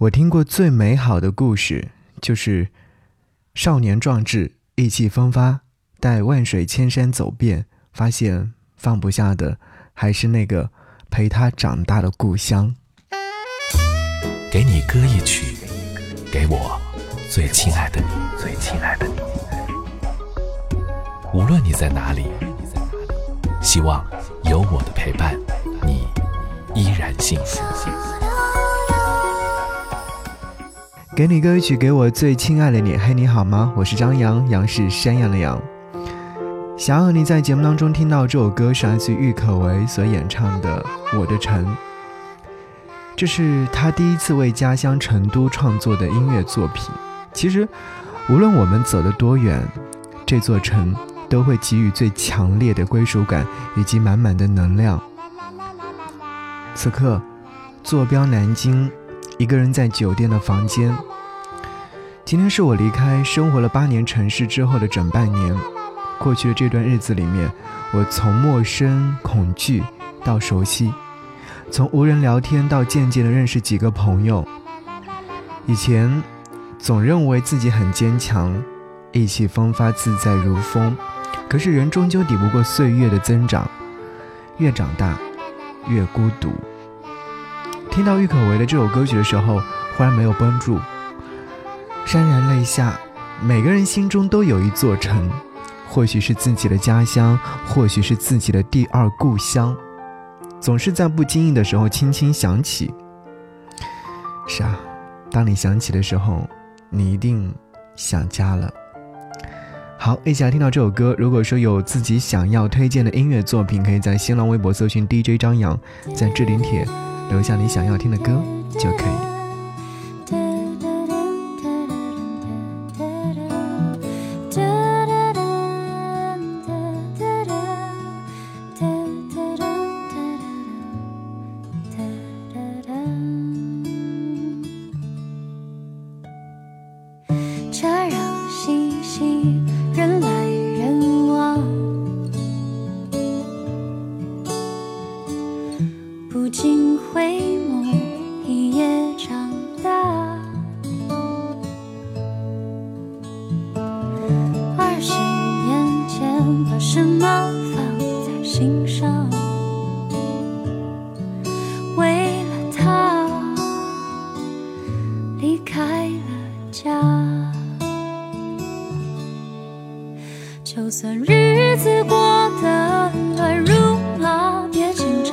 我听过最美好的故事，就是少年壮志，意气风发，待万水千山走遍，发现放不下的还是那个陪他长大的故乡。给你歌一曲，给我最亲爱的你，最亲爱的你。无论你在哪里，希望有我的陪伴，你依然幸福。给你歌曲，给我最亲爱的你。嘿，你好吗？我是张扬，杨是山羊的羊。想要你在节目当中听到这首歌，是来自郁可唯所演唱的《我的城》。这是他第一次为家乡成都创作的音乐作品。其实，无论我们走得多远，这座城都会给予最强烈的归属感以及满满的能量。此刻，坐标南京。一个人在酒店的房间。今天是我离开生活了八年城市之后的整半年。过去的这段日子里面，我从陌生、恐惧到熟悉，从无人聊天到渐渐的认识几个朋友。以前总认为自己很坚强，意气风发、自在如风。可是人终究抵不过岁月的增长，越长大越孤独。听到郁可唯的这首歌曲的时候，忽然没有绷住，潸然泪下。每个人心中都有一座城，或许是自己的家乡，或许是自己的第二故乡，总是在不经意的时候轻轻想起。是啊，当你想起的时候，你一定想家了。好，一起来听到这首歌。如果说有自己想要推荐的音乐作品，可以在新浪微博搜寻 DJ 张扬，在置顶帖。留下你想要听的歌就可以。就算日子过得乱如麻，别紧张，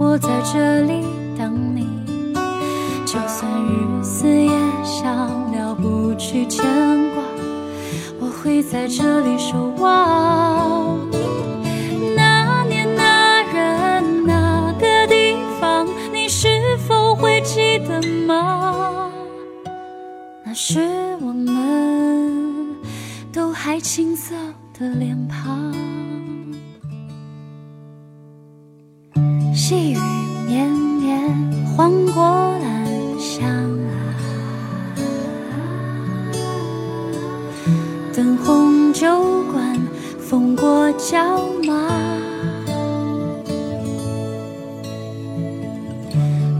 我在这里等你。就算日思夜想了不去牵挂，我会在这里守望。青涩。的脸庞，细雨绵绵晃过兰香，灯红酒馆，风过角马。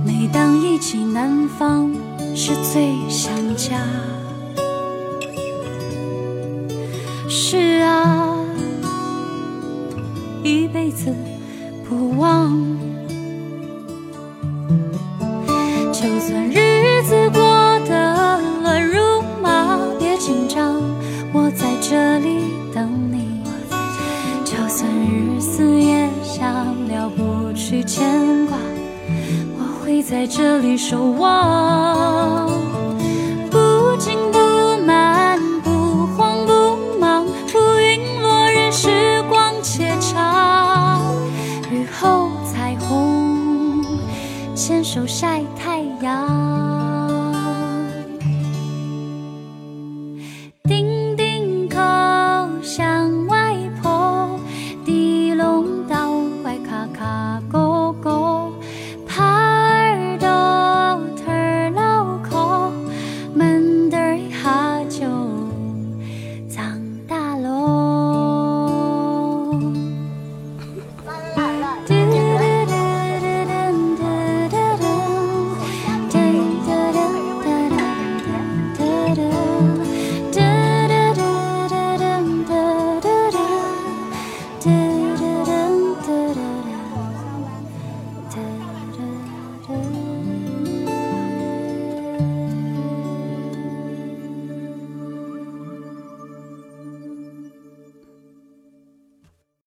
每当忆起南方，是最想家。啊，一辈子不忘。就算日子过得乱如麻，别紧张，我在这里等你。就算日思夜想了不去牵挂，我会在这里守望。